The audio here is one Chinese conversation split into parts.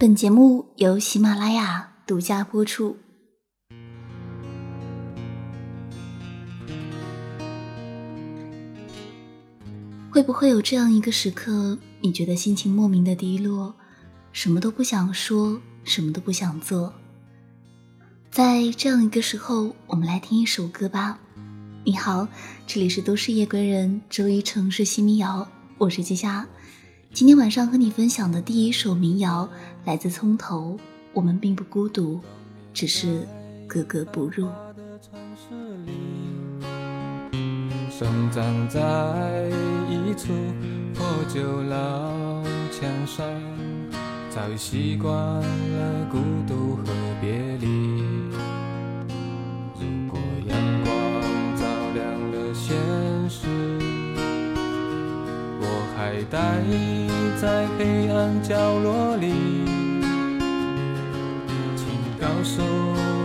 本节目由喜马拉雅独家播出。会不会有这样一个时刻，你觉得心情莫名的低落，什么都不想说，什么都不想做？在这样一个时候，我们来听一首歌吧。你好，这里是都市夜归人，周一城市新民谣，我是季佳。今天晚上和你分享的第一首民谣来自葱头。我们并不孤独，只是格格不入。生长在一处破旧老墙上，早已习惯了孤独和别离。如果阳光照亮了现实，我还待在黑暗角落里。告诉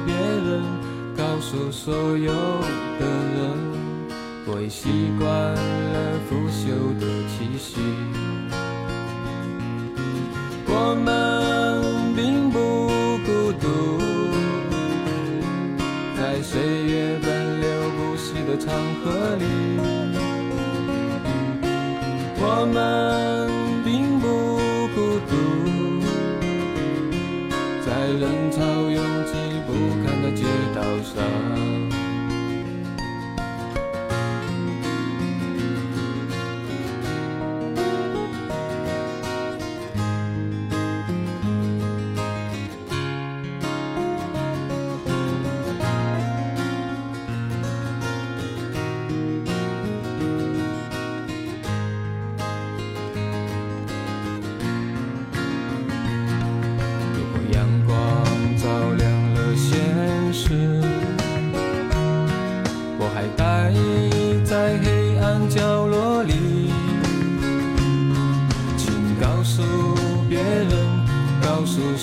别人，告诉所有的人。我已习惯了腐朽的气息，我们并不孤独，在岁月奔流不息的长河里，我们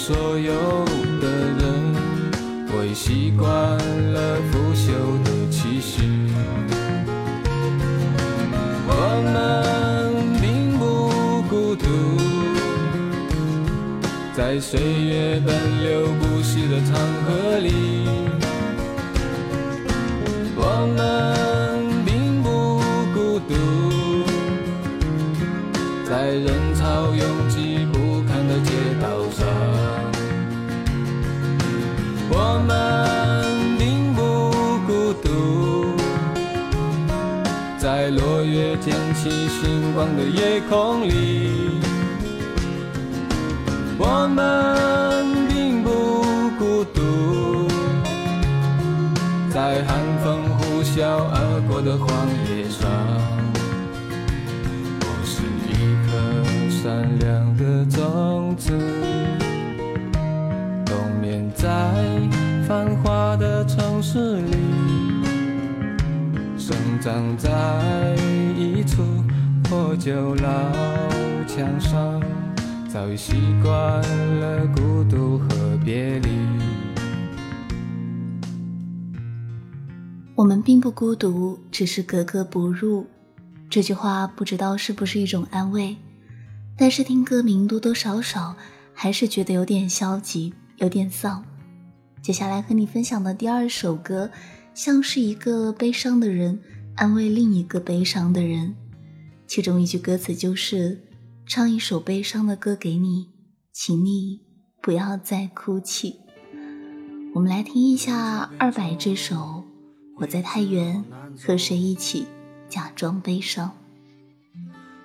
所有的人，我已习惯了腐朽的气息。我们并不孤独，在岁月奔流不息的长河里。落叶溅起星光的夜空里。我们并不孤独，在寒风呼啸而过的荒野上。我是一颗善良的种子，冬眠在。繁华的城市里，长在一处破旧老墙上，早已习惯了孤独和别离。我们并不孤独，只是格格不入。这句话不知道是不是一种安慰，但是听歌名多多少少还是觉得有点消极，有点丧。接下来和你分享的第二首歌，像是一个悲伤的人安慰另一个悲伤的人，其中一句歌词就是：“唱一首悲伤的歌给你，请你不要再哭泣。”我们来听一下二百这首《我在太原和谁一起假装悲伤》。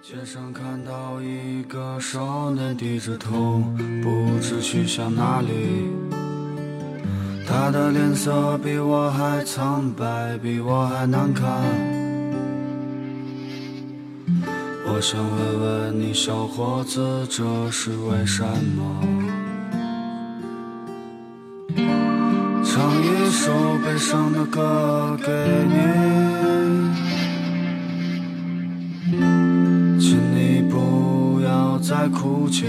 街上看到一个少年低着头，不知去向哪里。他的脸色比我还苍白，比我还难看。我想问问你，小伙子，这是为什么？唱一首悲伤的歌给你，请你不要再哭泣。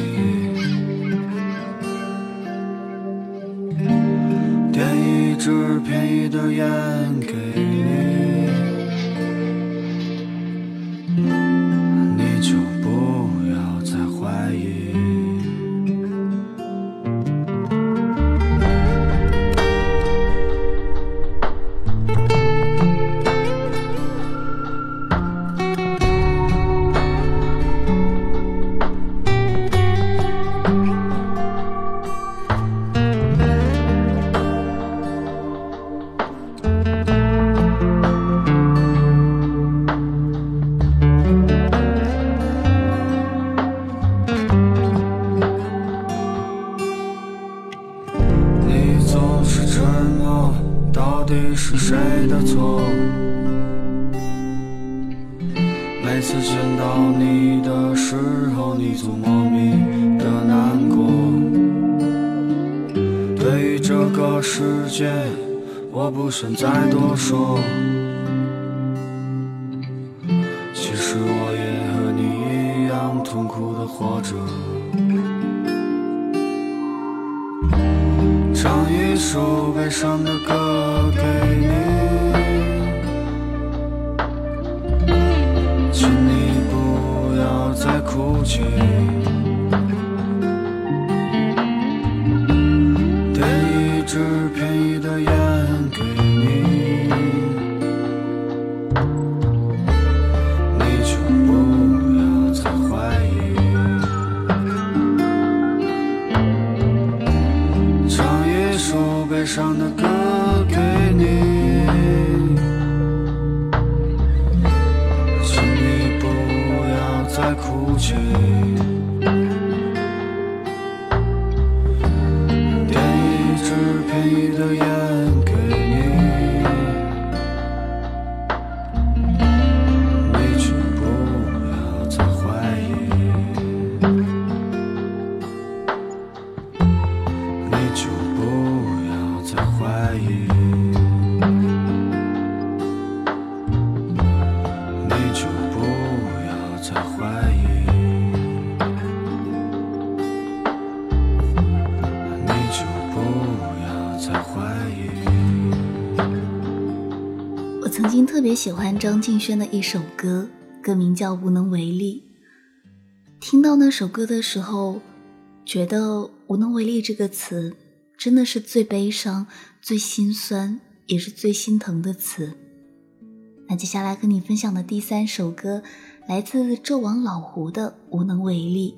只便宜的烟给想再多说。其实我也和你一样痛苦的活着。唱一首悲伤的歌给你。请你不要再哭泣，去。我曾经特别喜欢张敬轩的一首歌，歌名叫《无能为力》。听到那首歌的时候，觉得“无能为力”这个词真的是最悲伤、最心酸，也是最心疼的词。那接下来和你分享的第三首歌，来自纣王老胡的《无能为力》。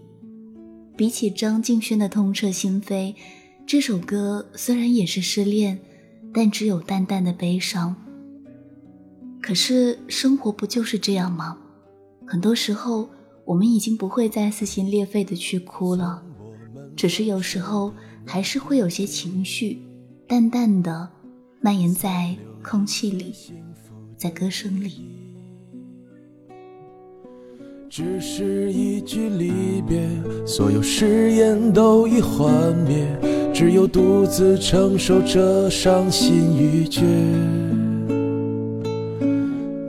比起张敬轩的《痛彻心扉》，这首歌虽然也是失恋，但只有淡淡的悲伤。可是生活不就是这样吗？很多时候，我们已经不会再撕心裂肺的去哭了，只是有时候还是会有些情绪，淡淡的蔓延在空气里，在歌声里。只是一句离别，所有誓言都已幻灭，只有独自承受这伤心欲绝。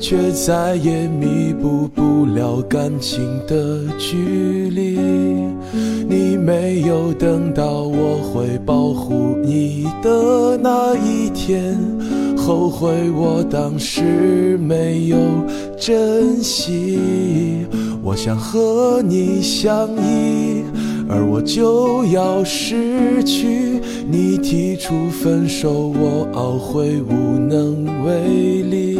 却再也弥补不了感情的距离。你没有等到我会保护你的那一天，后悔我当时没有珍惜。我想和你相依，而我就要失去。你提出分手，我懊悔无能为力。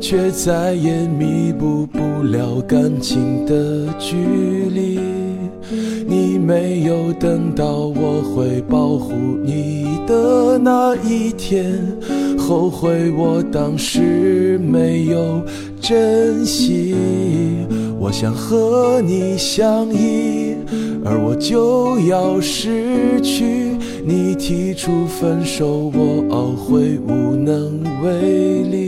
却再也弥补不了感情的距离。你没有等到我会保护你的那一天，后悔我当时没有珍惜。我想和你相依，而我就要失去。你提出分手，我懊悔无能为力。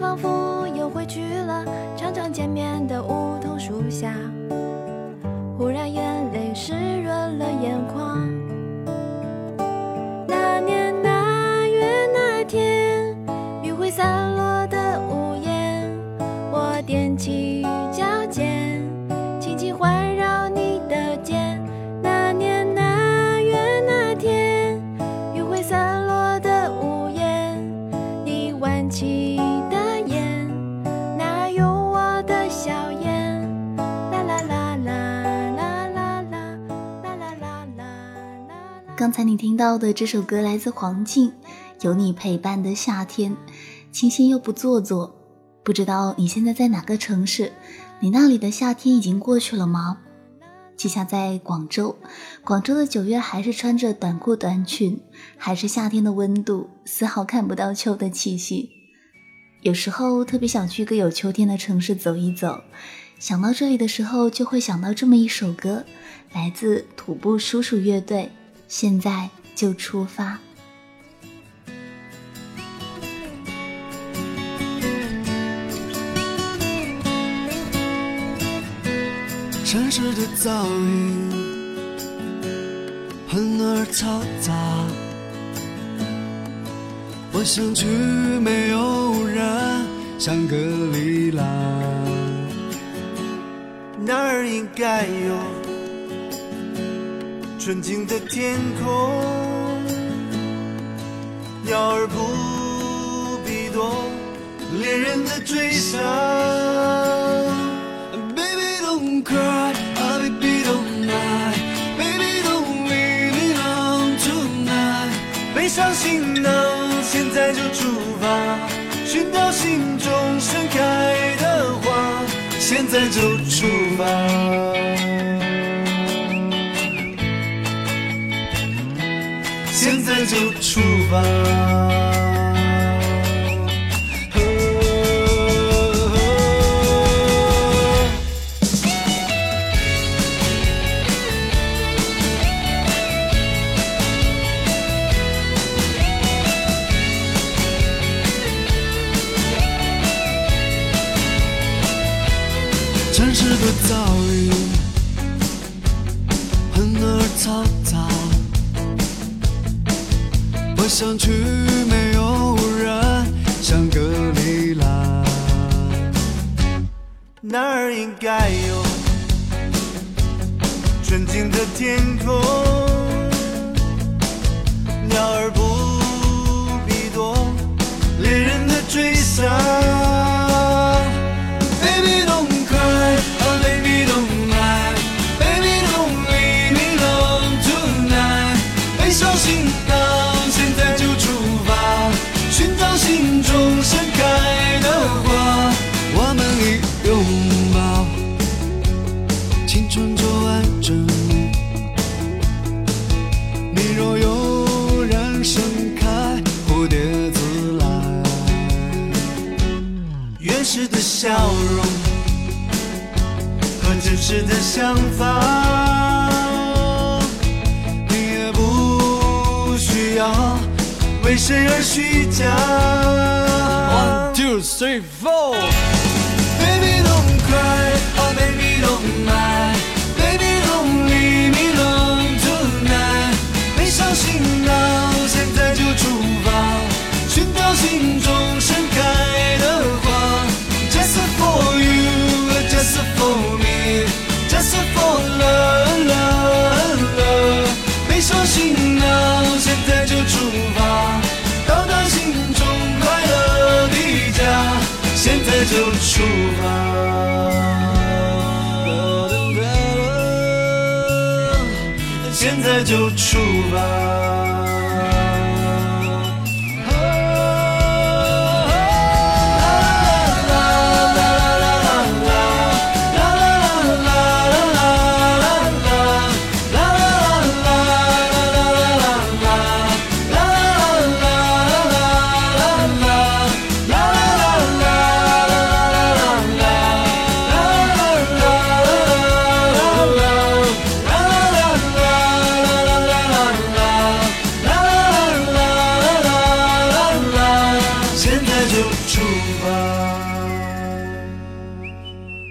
仿佛又回去了常常见面的梧桐树下。刚才你听到的这首歌来自黄静，《有你陪伴的夏天》，清新又不做作。不知道你现在在哪个城市？你那里的夏天已经过去了吗？记下在广州，广州的九月还是穿着短裤短裙，还是夏天的温度，丝毫看不到秋的气息。有时候特别想去个有秋天的城市走一走，想到这里的时候，就会想到这么一首歌，来自土布叔叔乐队。现在就出发。城市的噪音很而嘈杂，我想去没有人，香格里拉，那儿应该有。纯净的天空，鸟儿不必躲，恋人的追杀。Baby don't cry, baby don't lie, baby don't leave me alone tonight。背上行囊，现在就出发，寻找心中盛开的花，现在就出发。现在就出发。想去没有人香格里拉，那儿应该有纯净的天空，想法，你也不需要为谁而虚假。One, two, three, four. Baby don't cry, oh baby don't mind，baby don't leave me alone tonight。背上行囊，现在就出发，寻找心中盛开的花。Just for you, just for me, just for love, love, love。背上行囊，现在就出发，到达心中快乐的家。现在就出发。现在就出发。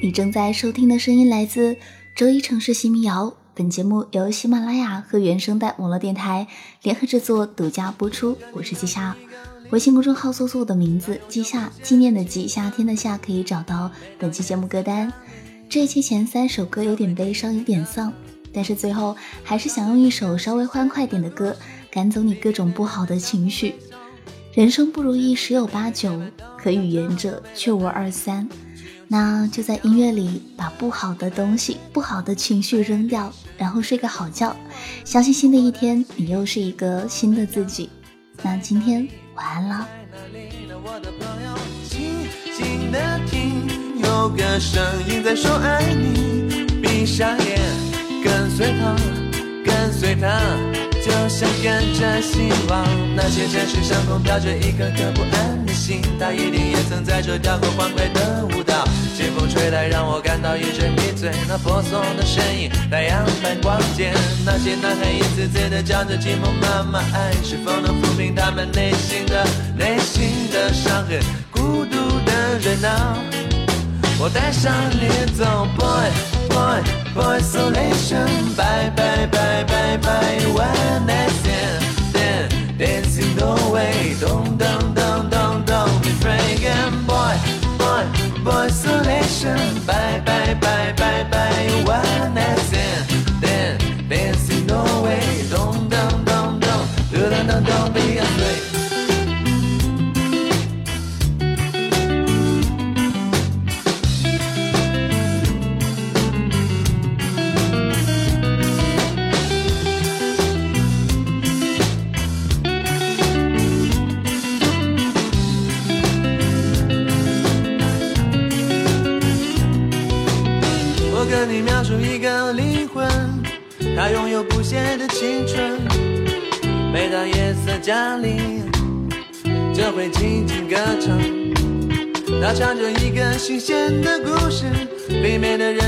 你正在收听的声音来自周一城市新民谣。本节目由喜马拉雅和原声带网络电台联合制作，独家播出。我是季夏，微信公众号搜索我的名字“季夏”，纪念的季，夏天的夏，可以找到本期节目歌单。这一期前三首歌有点悲伤，有点丧，但是最后还是想用一首稍微欢快点的歌赶走你各种不好的情绪。人生不如意十有八九，可语言者却无二三。那就在音乐里把不好的东西、不好的情绪扔掉，然后睡个好觉。相信新的一天，你又是一个新的自己。那今天晚安了。有个声音在说爱你。闭上眼，跟随它，跟随它，就像跟着希望。那些城市上空飘着一颗颗不安的心，它一定也曾在这跳过欢快的舞蹈。清风吹来，让我感到一阵迷醉。那婆娑的身影，太阳般光洁。那些男孩一次次的叫着寂寞妈妈，爱是否能抚平他们内心的内心的伤痕？孤独的人啊，我带上你走，boy boy isolation. Bye, bye, bye, bye, bye. One night stand, then dancing no way. Don't, don't, don't, don't, don't be afraid. And boy, boy, boy, isolation. Bye, bye, bye, bye, bye.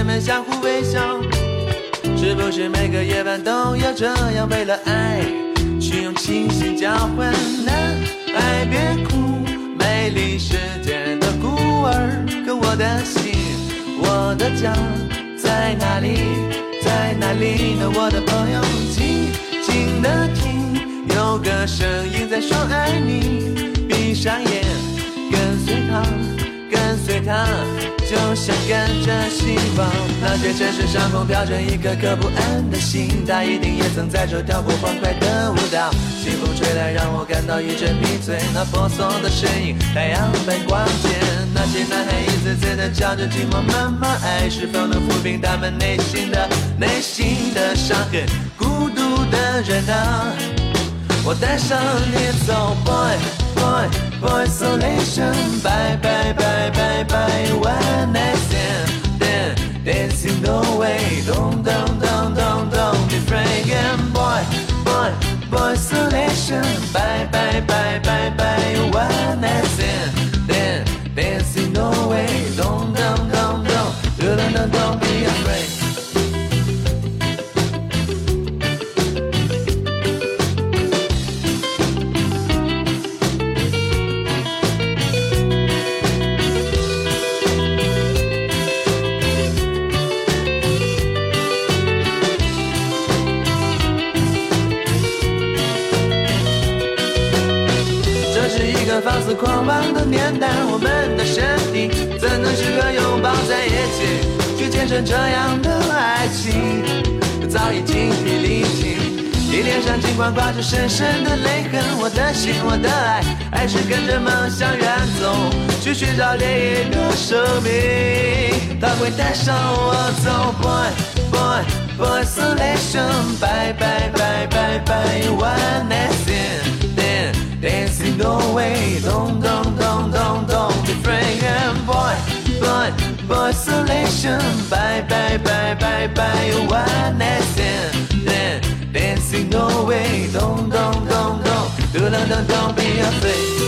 人们相互微笑。是不是每个夜晚都要这样？为了爱，去用清醒交换。男孩别哭，美丽世界的孤儿，可我的心。我的家在哪里？在哪里呢？我的朋友，静静的听，有个声音在说爱你。闭上眼，跟随他，随他。就像跟着希望，那些城市上空飘着一颗颗不安的心，它一定也曾在这跳过欢快的舞蹈。西风吹来，让我感到一阵迷醉。那婆娑的身影，太阳般光洁。那些男孩一次次的叫着寂寞妈妈，爱是否能抚平他们内心的内心的伤痕？孤独的人啊，我带上你走，boy。Boy, boy isolation. Bye, bye, bye, bye, bye. One night stand, then dancing the way. Don't, don't, don't, don't, don't be frightened, boy, boy, boy isolation. Bye, bye, bye, bye, bye. One night stand, then dancing the way. Don't, don't, don't, don't, don't, don't be afraid. 在狂妄的年代，我们的身体怎能时刻拥抱在一起，去见证这样的爱情？早已精疲力尽，你脸上尽管挂着深深的泪痕，我的心，我的爱，还是跟着梦想远走，去寻找另一个生命，它会带上我走。Boy boy boy isolation, bye bye bye bye bye, one night Dancing away, don't, don't, don't, don't, don't be frightened, boy, boy, boy, isolation, bye, bye, bye, bye, bye, one night stand, then dancing away, don't, don't, don't, don't, don't, don't, don't be afraid.